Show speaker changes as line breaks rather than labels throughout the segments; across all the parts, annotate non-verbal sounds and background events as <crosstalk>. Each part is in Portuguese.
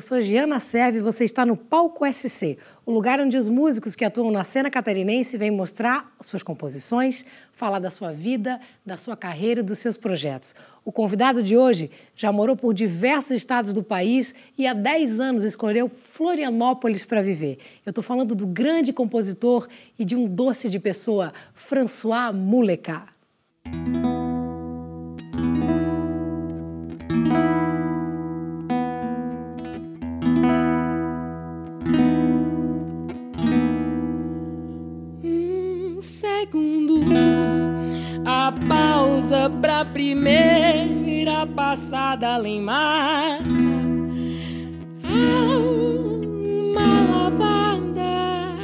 Eu sou Giana Serve e você está no Palco SC, o lugar onde os músicos que atuam na cena catarinense vêm mostrar suas composições, falar da sua vida, da sua carreira e dos seus projetos. O convidado de hoje já morou por diversos estados do país e há 10 anos escolheu Florianópolis para viver. Eu estou falando do grande compositor e de um doce de pessoa, François
Pra primeira passada além mar. Uma lavada,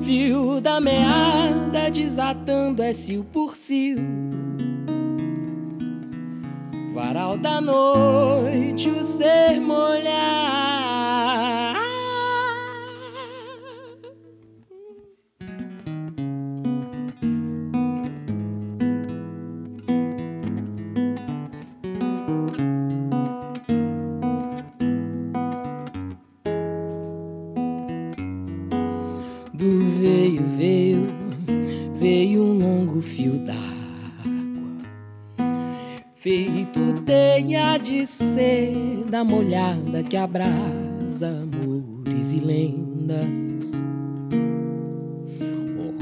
fio da meada desatando é cio por cio. Varal da noite, o ser molhar. Que abrasa amores e lendas. Oh,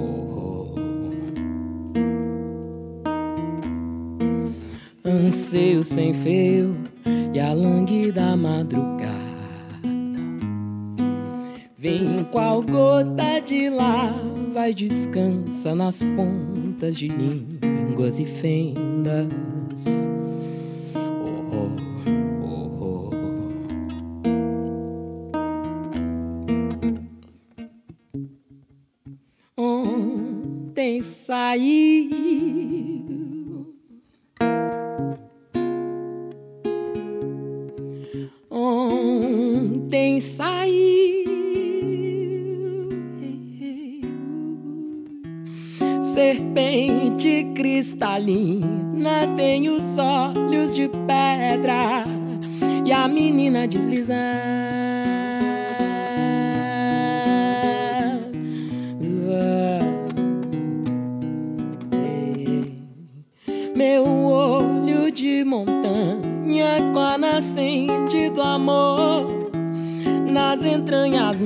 oh, oh. Anseio sem freio e a langue da madrugada. Vem qual gota de lava e descansa nas pontas de línguas e fendas.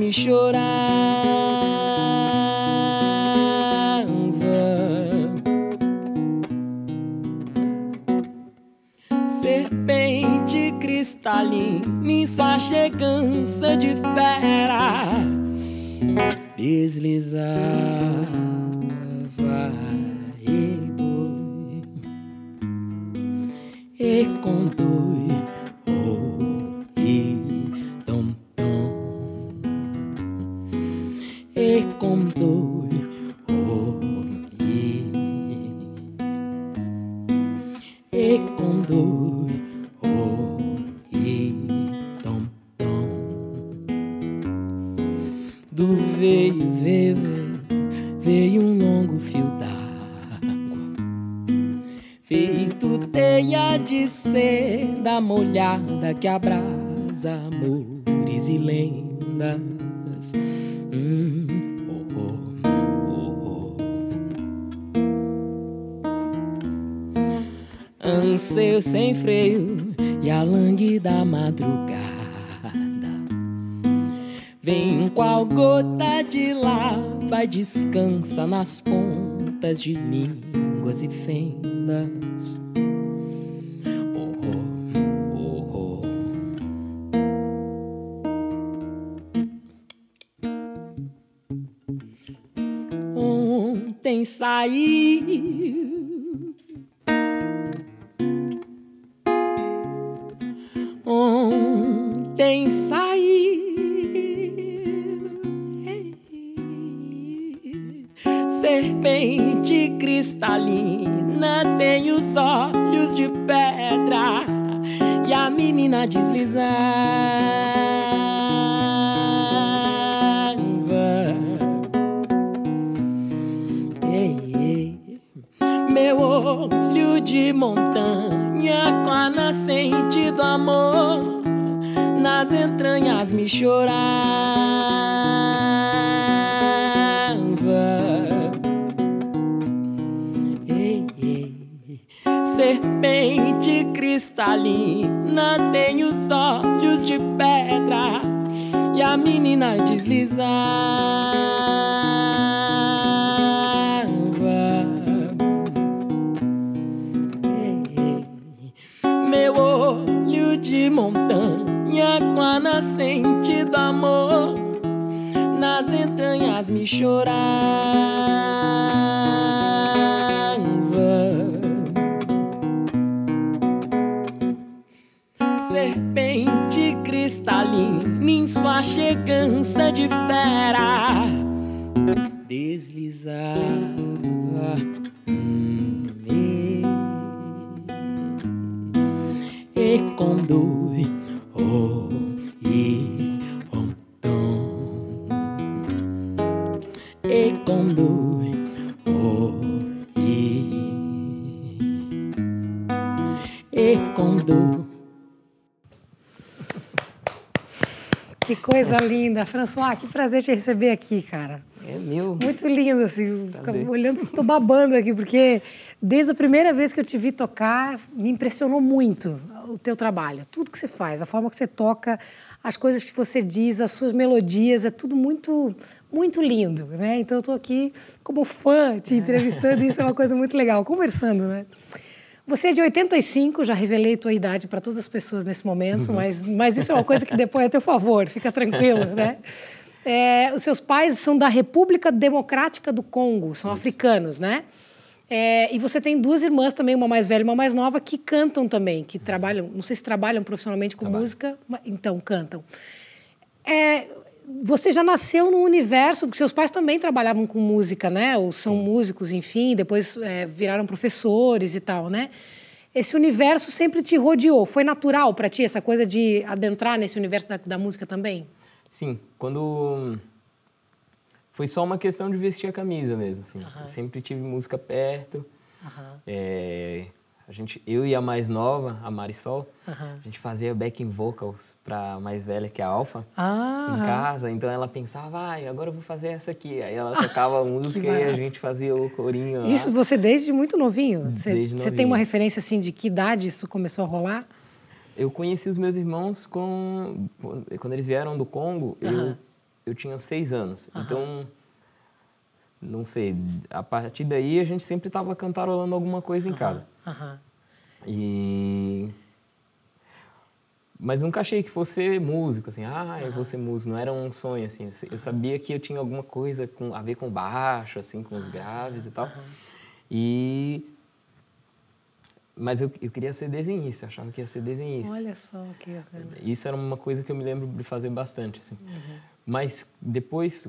Me chorar. Que abrasa amores e lendas. Hum, oh, oh, oh. Anseio sem freio e a langue da madrugada Vem qual gota de lava e descansa nas pontas de línguas e fendas. Saí Ontem saí serpente cristalina tem os olhos de pedra e a menina deslizava. Entranhas entranhas
Que coisa linda. François, que prazer te receber aqui, cara.
É meu.
Muito lindo, assim. Olhando, estou babando aqui, porque desde a primeira vez que eu te vi tocar, me impressionou muito o teu trabalho. Tudo que você faz, a forma que você toca, as coisas que você diz, as suas melodias, é tudo muito, muito lindo, né? Então eu estou aqui como fã te entrevistando e isso é uma coisa muito legal, conversando, né? Você é de 85, já revelei tua idade para todas as pessoas nesse momento, uhum. mas, mas isso é uma coisa que depois é a teu favor, fica tranquilo, né? <laughs> É, os seus pais são da República Democrática do Congo, são isso. africanos, né? É, e você tem duas irmãs também, uma mais velha e uma mais nova, que cantam também, que trabalham, não sei se trabalham profissionalmente com Trabalho. música, mas, então cantam. É, você já nasceu no universo, porque seus pais também trabalhavam com música, né? Ou são músicos, enfim, depois é, viraram professores e tal, né? Esse universo sempre te rodeou. Foi natural para ti essa coisa de adentrar nesse universo da, da, música também?
Sim, quando foi só uma questão de vestir a camisa mesmo. Assim. Uhum. sempre tive música perto. Uhum. É, a gente, eu e a mais nova, a Marisol, uhum. a gente fazia backing vocals para mais velha, que é a Alfa, ah, em casa. Então ela pensava, ah, agora eu vou fazer essa aqui. Aí ela tocava a <laughs> música e a gente fazia o corinho.
Isso lá. você desde muito novinho? Você, desde novinho. Você tem uma referência assim de que idade isso começou a rolar?
Eu conheci os meus irmãos com, quando eles vieram do Congo. Uhum. Eu, eu tinha seis anos. Uhum. Então não sei, a partir daí a gente sempre estava cantarolando alguma coisa em casa. Uhum. E mas nunca achei que fosse músico, assim, ah, eu vou ser músico, não era um sonho, assim, eu sabia que eu tinha alguma coisa com, a ver com baixo, assim, com os graves e tal, e... Mas eu, eu queria ser desenhista, achava que ia ser desenhista.
Olha só, que bacana.
Isso era uma coisa que eu me lembro de fazer bastante, assim. Uhum. Mas depois,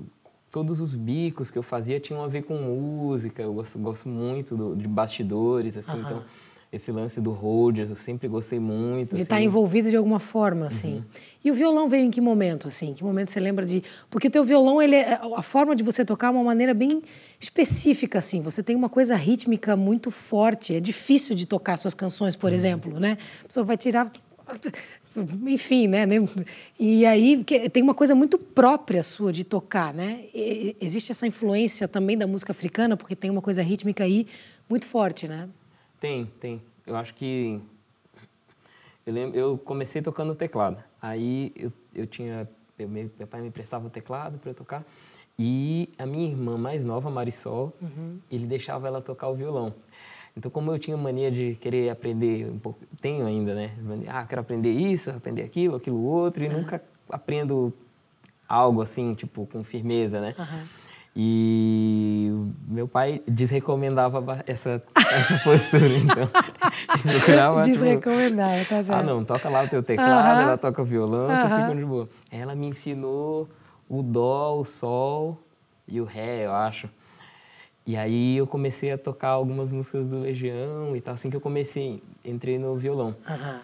todos os bicos que eu fazia tinham a ver com música. Eu gosto, gosto muito do, de bastidores, assim. Uhum. Então, esse lance do Rogers, eu sempre gostei muito.
De estar assim. tá envolvido de alguma forma, assim. Uhum. E o violão veio em que momento, assim? Que momento você lembra de... Porque o teu violão, ele é... a forma de você tocar é uma maneira bem específica, assim. Você tem uma coisa rítmica muito forte. É difícil de tocar suas canções, por uhum. exemplo, né? A pessoa vai tirar enfim, né? E aí tem uma coisa muito própria sua de tocar, né? E existe essa influência também da música africana, porque tem uma coisa rítmica aí muito forte, né?
Tem, tem. Eu acho que eu lembro, eu comecei tocando teclado. Aí eu, eu tinha eu, meu, meu pai me emprestava o teclado para eu tocar e a minha irmã mais nova, Marisol, uhum. ele deixava ela tocar o violão. Então, como eu tinha mania de querer aprender um pouco, tenho ainda, né? Ah, quero aprender isso, aprender aquilo, aquilo outro, e uhum. nunca aprendo algo assim, tipo, com firmeza, né? Uhum. E meu pai desrecomendava essa, essa <laughs> postura, então.
procurava, tipo, desrecomendava, tipo, tá certo.
Ah, não, toca lá o teu teclado, uhum. ela toca violão, uhum. você fica de boa. Ela me ensinou o dó, o sol e o ré, eu acho. E aí eu comecei a tocar algumas músicas do Legião e tal, assim que eu comecei, entrei no violão. Uhum.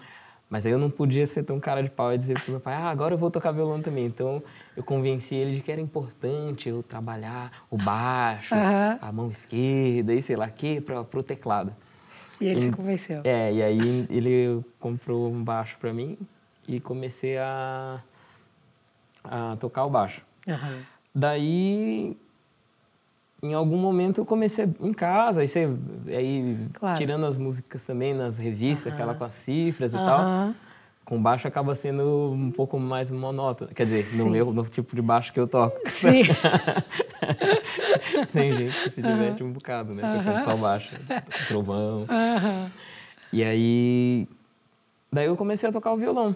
Mas aí eu não podia ser tão cara de pau e dizer pro meu pai, ah, agora eu vou tocar violão também. Então eu convenci ele de que era importante eu trabalhar o baixo, uhum. a mão esquerda e sei lá o quê, para o teclado.
E ele e, se convenceu.
É, e aí ele comprou um baixo para mim e comecei a, a tocar o baixo. Daí, em algum momento, eu comecei em casa, aí, você, aí
Claro.
tirando as músicas também nas revistas, aquela com as cifras e
Aham.
tal. Com baixo acaba sendo um pouco mais monótono. Quer dizer,
Sim.
no meu no tipo de baixo que eu toco.
Sim. <laughs>
Tem gente que se diverte um bocado, né? Tocando só baixo, trovão. E aí, daí eu comecei a tocar o violão.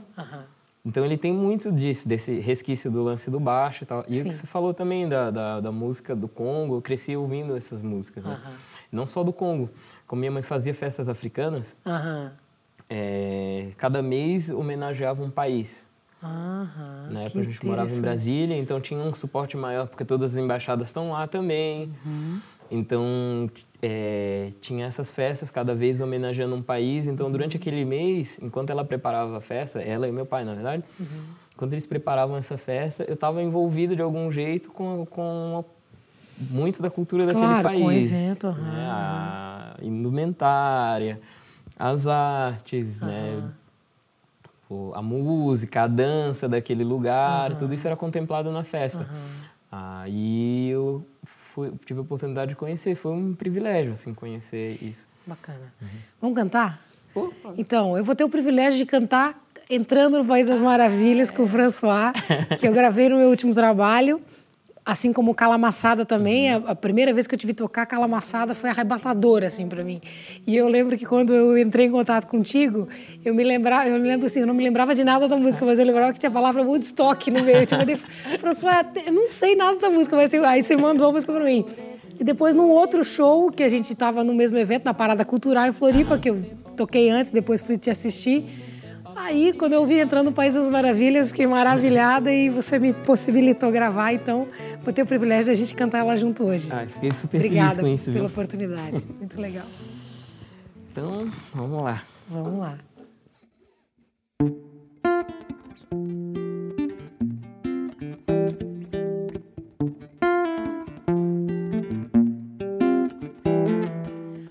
Então ele tem muito disso, desse resquício do lance do baixo e tal. E o
Sim.
que você falou também da, da, da música do Congo, eu cresci ouvindo essas músicas, né?
Aham.
Não só do Congo. Como minha mãe fazia festas africanas,
Aham.
é, cada mês homenageava um país.
Aham.
Na época a gente morava em. Brasília, então tinha um suporte maior, porque todas as embaixadas estão lá também.
Uhum.
Então é, tinha essas festas, cada vez homenageando um país. Então durante aquele mês, enquanto ela preparava a festa, ela e meu pai, na verdade,
Uhum.
enquanto eles preparavam essa festa, eu estava envolvido de algum jeito com, com muito da cultura daquele
Claro,
país.
com o evento, aham.
né? A indumentária, as artes, né? o- a música, a dança daquele lugar, tudo isso era contemplado na festa. Aí eu fui- tive a oportunidade de conhecer, foi um privilégio assim conhecer isso.
Bacana.
Uhum.
Vamos cantar?
Pô,
Então, eu vou ter o privilégio de cantar entrando no País das Maravilhas com o François, que eu gravei no meu último trabalho. Assim como Calamaçada também, a, a primeira vez que eu tive tocar Calamaçada foi arrebatadora assim para mim. E eu lembro que quando eu entrei em contato contigo, eu me lembrava, eu me lembro assim, eu não me lembrava de nada da música, mas eu lembrava que tinha a palavra Woodstock no meio. Eu te mandei, eu não sei nada da música, mas aí você mandou a música para mim. E depois num outro show que a gente estava no mesmo evento na Parada Cultural em Floripa, que eu toquei antes, depois fui te assistir. Aí, quando eu vi entrando no País das Maravilhas, fiquei maravilhada e você me possibilitou gravar, então vou ter o privilégio da gente cantar ela junto hoje.
ai, fiquei super
Obrigada
feliz com isso,
pela
viu?
oportunidade. Muito legal.
Então, vamos lá.
Vamos lá.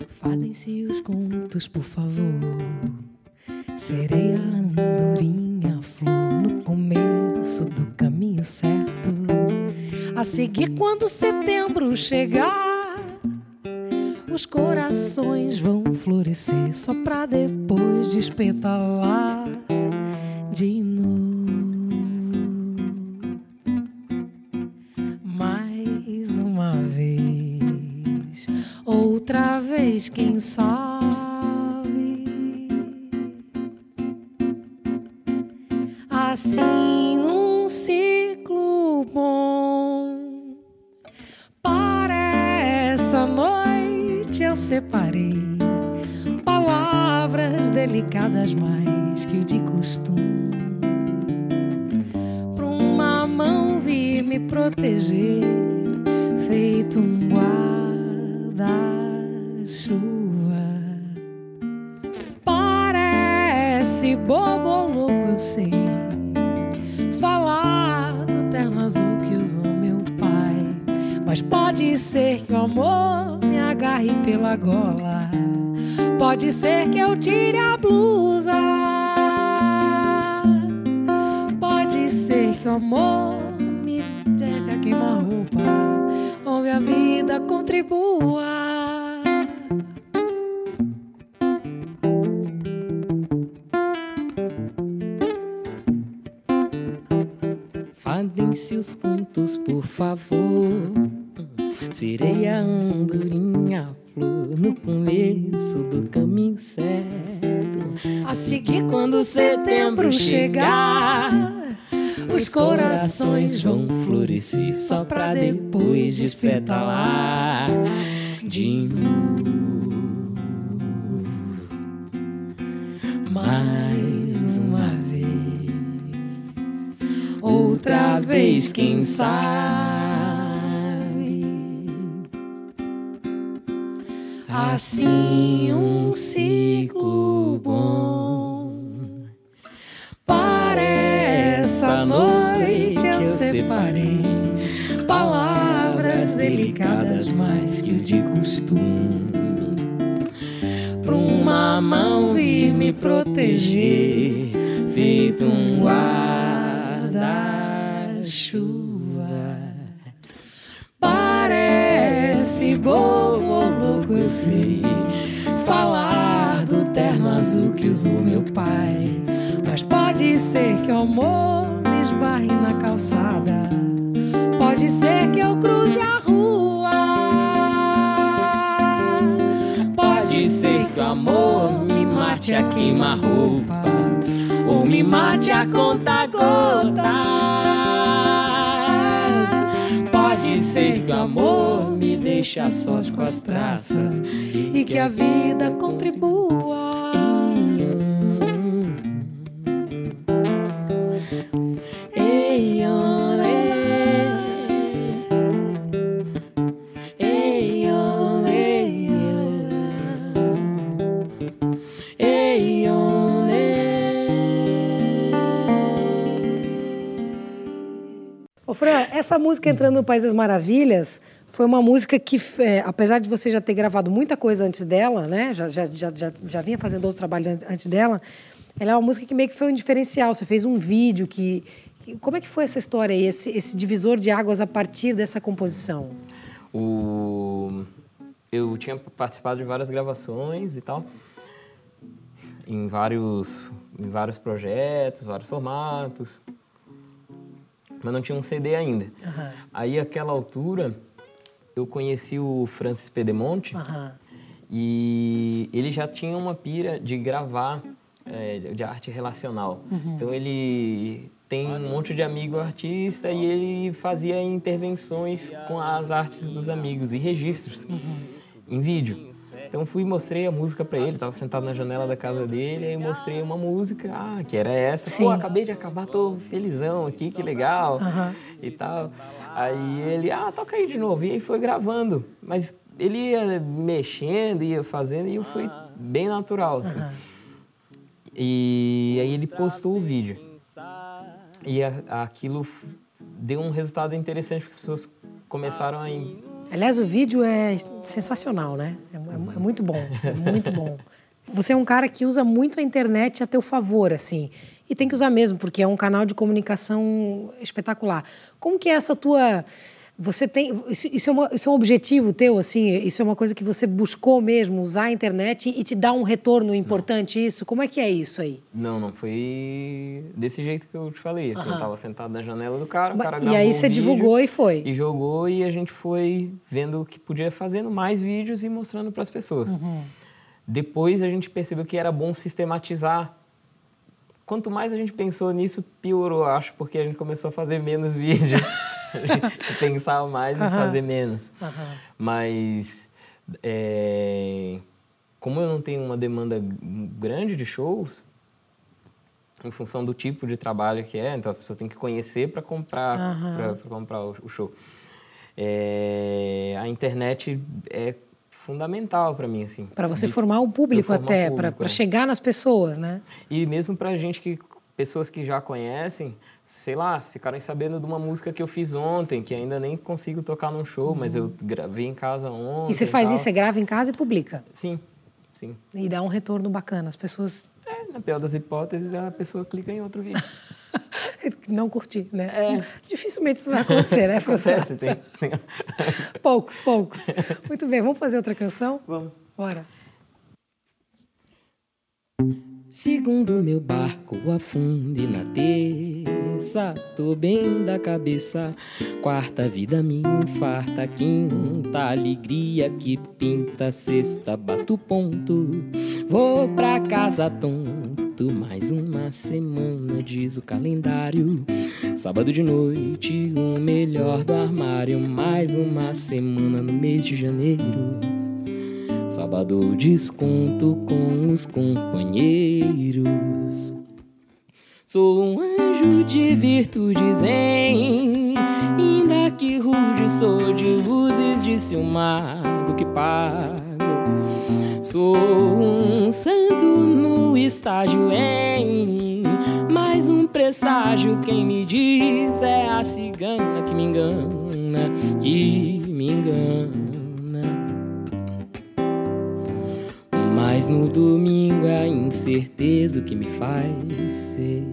Falem-se os contos, por favor. Serei a andorinha, flor no começo do caminho certo. A seguir, quando setembro chegar, os corações vão florescer só pra depois despetalar de novo. Mais uma vez, outra vez, quem sabe. Pela gola. Pode ser que eu tire a blusa. Pode ser que o amor me deixe a queima-roupa. Onde a vida contribua.
Fadem-se os contos, por favor. Serei a andorinha, flor no começo do caminho certo.
A seguir, quando setembro chegar, os corações vão florescer só pra depois despetalar
de novo.
mais uma vez. Outra vez, quem sabe. Assim, um ciclo bom. Para essa noite eu separei palavras delicadas mais que o de costume. Pra uma mão vir me proteger,
feito um guarda-chuva.
Parece louco, sei. Falar do terno azul que usou meu pai. Mas pode ser que o amor me esbarre na calçada. Pode ser que eu cruze a rua.
Pode ser que o amor me mate a queima-roupa. Ou me mate a conta-gotas. Ser que o amor me deixe a sós com as traças.
E que a vida contribua. Essa música Entrando no País das Maravilhas foi uma música que, é, apesar de você já ter gravado muita coisa antes dela, né? Já, já, já, já, já vinha fazendo outros trabalhos antes, dela, ela é uma música que meio que foi um diferencial. Você fez um vídeo que. que- Como é que foi essa história aí, esse, esse divisor de águas a partir dessa composição?
O... Eu tinha participado de várias gravações e tal, em vários, em vários projetos, vários formatos, mas não tinha um CD ainda.
Aham.
Aí, àquela altura, eu conheci o Francis Pedemonte
Aham.
e ele já tinha uma pira de gravar é, de arte relacional. Então ele tem um monte de amigo artista e ele fazia intervenções com as artes dos amigos e registros em vídeo. Então fui e mostrei a música para ele, estava sentado na janela da casa dele, aí mostrei uma música, ah, que era essa.
Sim.
Pô, acabei de acabar, tô felizão aqui, que legal e tal. Aí ele, ah, toca aí de novo. E aí foi gravando. Mas ele ia mexendo, ia fazendo, e foi bem natural, assim. E aí ele postou o vídeo. E a- aquilo deu um resultado interessante, porque as pessoas começaram a...
Aliás, o vídeo é sensacional, né? É, é- é muito bom, é muito bom. Você é um cara que usa muito a internet a teu favor, assim. E tem que usar mesmo, porque é um canal de comunicação espetacular. Como que é essa tua... Você tem... Isso, isso é, uma- isso é um objetivo teu, assim? Isso é uma coisa que você buscou mesmo, usar a internet e te dar um retorno importante isso? Como é que é isso aí?
Não, não, foi desse jeito que eu te falei. Assim, Eu tava sentado na janela do cara, o cara
e aí você
vídeo
divulgou e foi.
E jogou e a gente foi vendo o que podia fazendo mais vídeos e mostrando para as pessoas.
Uhum.
Depois a gente percebeu que era bom sistematizar. Quanto mais a gente pensou nisso, piorou, acho, porque a gente começou a fazer menos <laughs> vídeos. <laughs> pensava mais em fazer menos. Mas é, como eu não tenho uma demanda grande de shows, em função do tipo de trabalho que é, então a pessoa tem que conhecer para comprar, para comprar o, show. É, a internet é fundamental para mim assim.
Para você
De-
formar um público até, para
é.
chegar nas pessoas, né?
E mesmo pra gente que pessoas que já conhecem, sei lá, ficaram sabendo de uma música que eu fiz ontem, que ainda nem consigo tocar num show, mas eu gravei em casa ontem.
Uhum. E você faz
tal.
isso, você grava em casa e publica.
Sim, sim.
E dá um retorno bacana. As pessoas
É, na pior das hipóteses, a pessoa clica em outro vídeo. <laughs>
não curtir, né?
É.
Dificilmente isso vai acontecer, né, professor? <laughs>
Acontece, tem. tem- <laughs>
poucos, poucos. Muito bem, vamos fazer outra canção?
Vamos.
Bora.
Segundo meu barco afunde na terça, tô bem da cabeça. Quarta vida me infarta, quinta alegria que pinta, sexta bato ponto. Vou pra casa tonto, mais uma semana diz o calendário. Sábado de noite, o melhor do armário, mais uma semana no mês de janeiro. Sábado desconto com os companheiros. Sou um anjo de virtudes em Ainda que rude sou de luzes Disse o mago que pago. Sou um santo no estágio em Mais um presságio Quem me diz é a cigana Que me engana Mais Mas no domingo é a incerteza que me faz ser.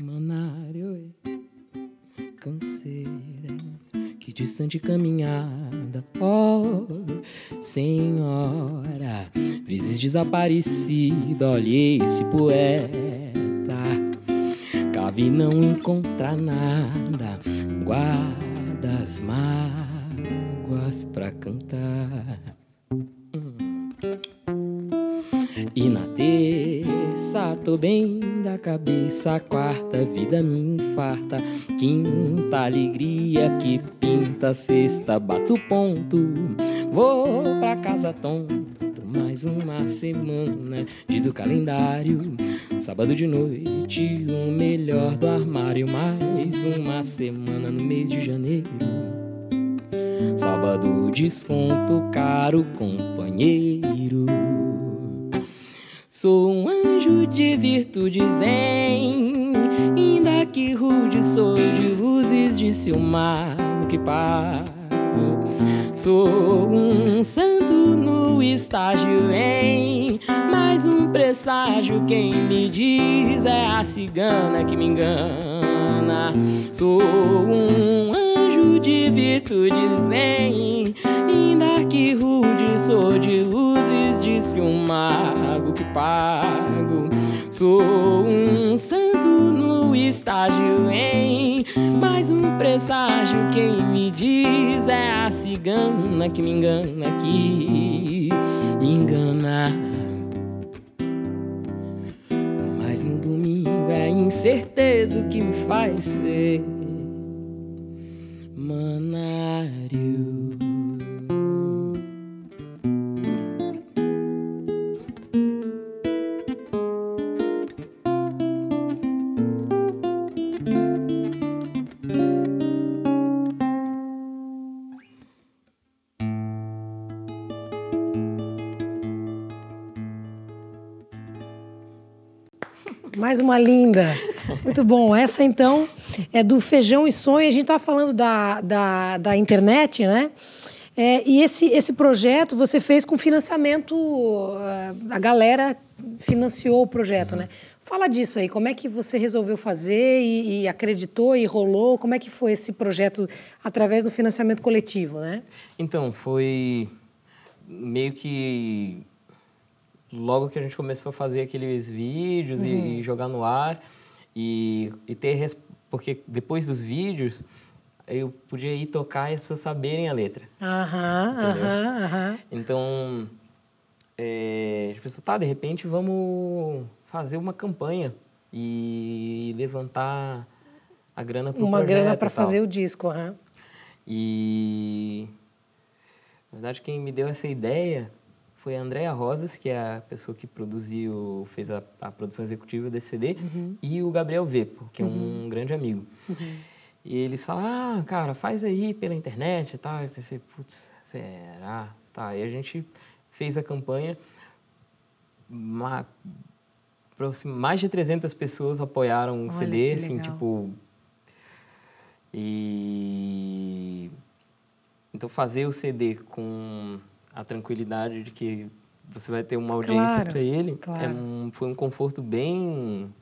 Manário, canseira, que distante caminhada, oh Senhora, vezes desaparecida, olhei esse poeta, cave não encontra nada, guarda as mágoas pra cantar. E na terça tô bem da cabeça, quarta vida me infarta, quinta alegria que pinta, sexta bato ponto, vou pra casa tonto. Mais uma semana, diz o calendário. Sábado de noite, o melhor do armário. Mais uma semana no mês de janeiro. Sábado, desconto caro, companheiro. Sou um anjo de virtude zen, ainda que rude sou de luzes, disse o mago que pago. Sou um santo no estágio em mais um presságio. Quem me diz é a cigana que me engana. Sou um anjo de virtude zen, ainda que rude sou de luzes, disse o mago que pago. Sou um santo no estágio em mais um presságio. Quem me diz é a cigana que me engana, que me engana. Mas no domingo é a incerteza que me faz ser manário.
Mais uma linda. Muito bom. Essa, então, é do Feijão e Sonho. A gente estava falando da, da, da internet, né? É, e esse, esse projeto você fez com financiamento, a galera financiou o projeto, né? Fala disso aí, como é que você resolveu fazer e, e, acreditou e rolou? Como é que foi esse projeto através do financiamento coletivo, né?
Então, foi meio que logo que a gente começou a fazer aqueles vídeos uhum. e, e, jogar no ar e, e ter porque depois dos vídeos eu podia ir tocar e as pessoas saberem a letra.
Aham, aham, aham.
Então, é, a pensou, tá, de repente vamos fazer uma campanha e levantar a grana para
Uma grana para fazer o disco, aham.
E, na verdade, quem me deu essa ideia foi a Andrea Rosas, que é a pessoa que produziu, fez a, a produção executiva desse CD, uhum. e o Gabriel Vepo, que é um uhum. grande amigo. Uhum. E eles falaram, ah, cara, faz aí pela internet e tal. Eu pensei, putz, será? Tá, e a gente fez a campanha, uma, mais de 300 pessoas apoiaram o CD, assim, tipo... E... Então, fazer o CD com a tranquilidade de que você vai ter uma audiência claro, para ele é claro. é um, foi um conforto bem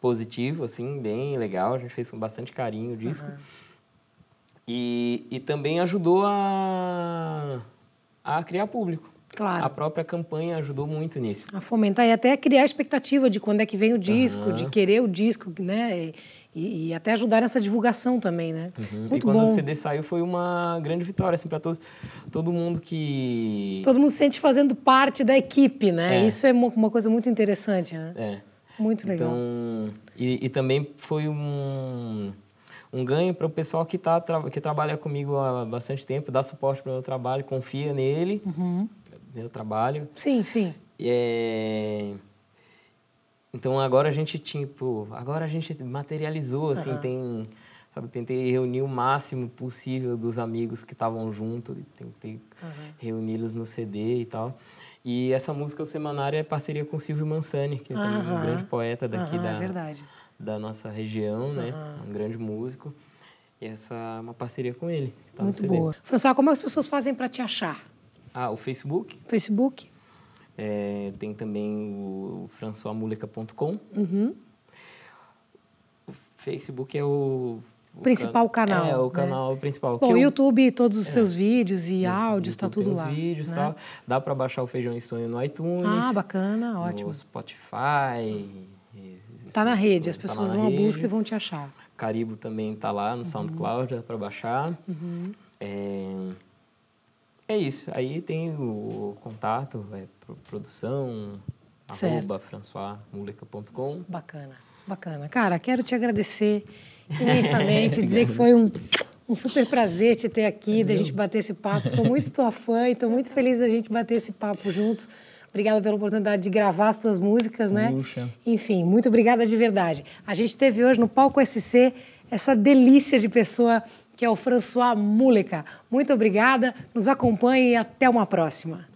positivo, assim, bem legal. A gente fez com bastante carinho o disco. Uhum. E, e também ajudou a, a criar público.
Claro.
A própria campanha ajudou muito nisso.
A fomentar e até criar a expectativa de quando é que vem o disco, uhum. de querer o disco, né? E, e, até ajudar nessa divulgação também, né?
Uhum. Muito e quando bom. o CD saiu foi uma grande vitória, assim, para todo, todo mundo que...
Todo mundo se sente fazendo parte da equipe, né? É. Isso é uma, uma coisa muito interessante, né?
É.
Muito legal.
Então, e, e também foi um, um ganho para o pessoal que, tá, que trabalha comigo há bastante tempo, dá suporte para o meu trabalho, confia nele, uhum. Meu trabalho.
Sim, sim.
É... Então agora a gente tipo, agora a gente materializou assim, uhum. tem, sabe, tentei reunir o máximo possível dos amigos que estavam junto, tentei uhum. reuni-los no CD e tal. E essa música, o Semanário, é parceria com o Silvio Mansani, que é um grande poeta daqui da,
é
da nossa região, né? Um grande músico. E essa é uma parceria com ele.
Tá Muito boa. François, como as pessoas fazem para te achar?
Ah, o Facebook?
Facebook.
É, tem também o françoismuleca.com.
Uhum.
O Facebook é o o
principal can... canal.
É, o canal né? principal.
Bom, o YouTube, todos os é. teus vídeos e áudios, está tudo lá.
vídeos
né?
tal. Dá para baixar o Feijão e Sonho no iTunes.
Ah, bacana, ótimo.
No Spotify.
Tá na rede, as tá pessoas tá vão à busca e vão te achar.
Caribo também tá lá no uhum. SoundCloud, dá para baixar.
Uhum.
É... é isso. Aí tem o contato, é, produção, certo. arroba françoismuleca.com.
Bacana, bacana. Cara, quero te agradecer <laughs> imensamente, dizer que foi um, um super prazer te ter aqui, da gente bater esse papo. Sou muito tua fã e estou muito feliz da gente bater esse papo juntos. Obrigada pela oportunidade de gravar as tuas músicas, né?
Puxa.
Enfim, muito obrigada de verdade. A gente teve hoje no Palco SC essa delícia de pessoa que é o François Múlica. Muito obrigada, nos acompanhe e até uma próxima.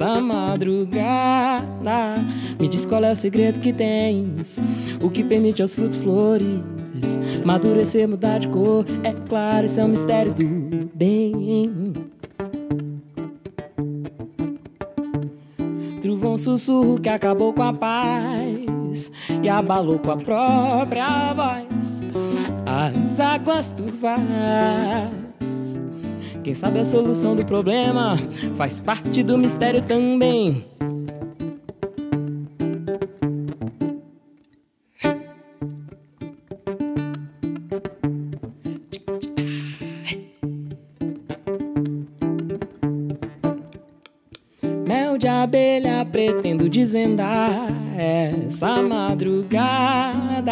Essa madrugada. Me diz qual é o segredo que tens, o que permite aos frutos flores madurecer, mudar de cor. É claro, isso é um mistério do bem. Trovão sussurro que acabou com a paz e abalou com a própria voz as águas turvas quem sabe a solução do problema faz parte do mistério também. Mel de abelha pretendo desvendar essa madrugada.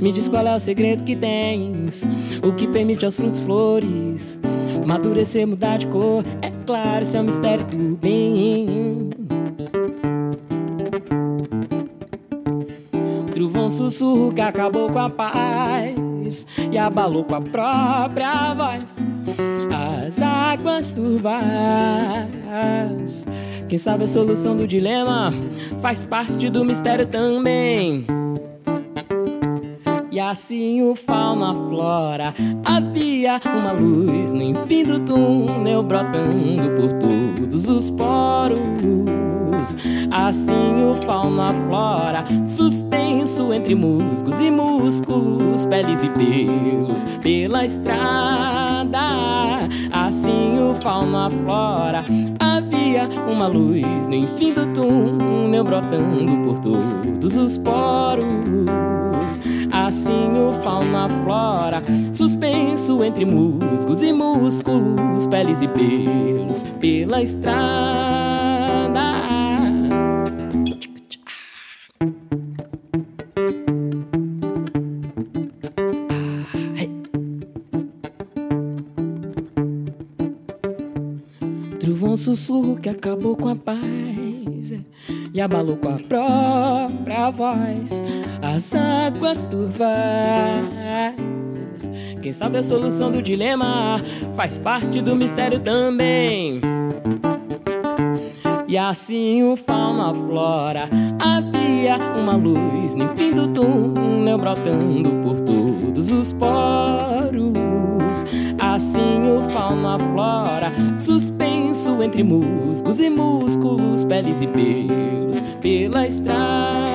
Me diz qual é o segredo que tens, o que permite aos frutos flores Amadurecer, mudar de cor, é claro, isso é um mistério do bem. Trovão sussurro que acabou com a paz e abalou com a própria voz as águas turvas. Quem sabe a solução do dilema faz parte do mistério também. E assim o fauna flora havia uma luz no fim do túnel brotando por todos os poros. Assim o fauna flora suspenso entre musgos e músculos, peles e pelos pela estrada. Assim o fauna flora havia uma luz no fim do túnel brotando por todos os poros. Assim o fauna flora, suspenso entre musgos e músculos, peles e pelos pela estrada. Trovão sussurro que acabou com a paz e abalou com a própria voz as águas turvas. Quem sabe a solução do dilema faz parte do mistério também. E assim o fauna flora havia uma luz no fim do túnel brotando por todos os poros. Assim o fauna flora suspenso entre musgos e músculos, peles e pelos pela estrada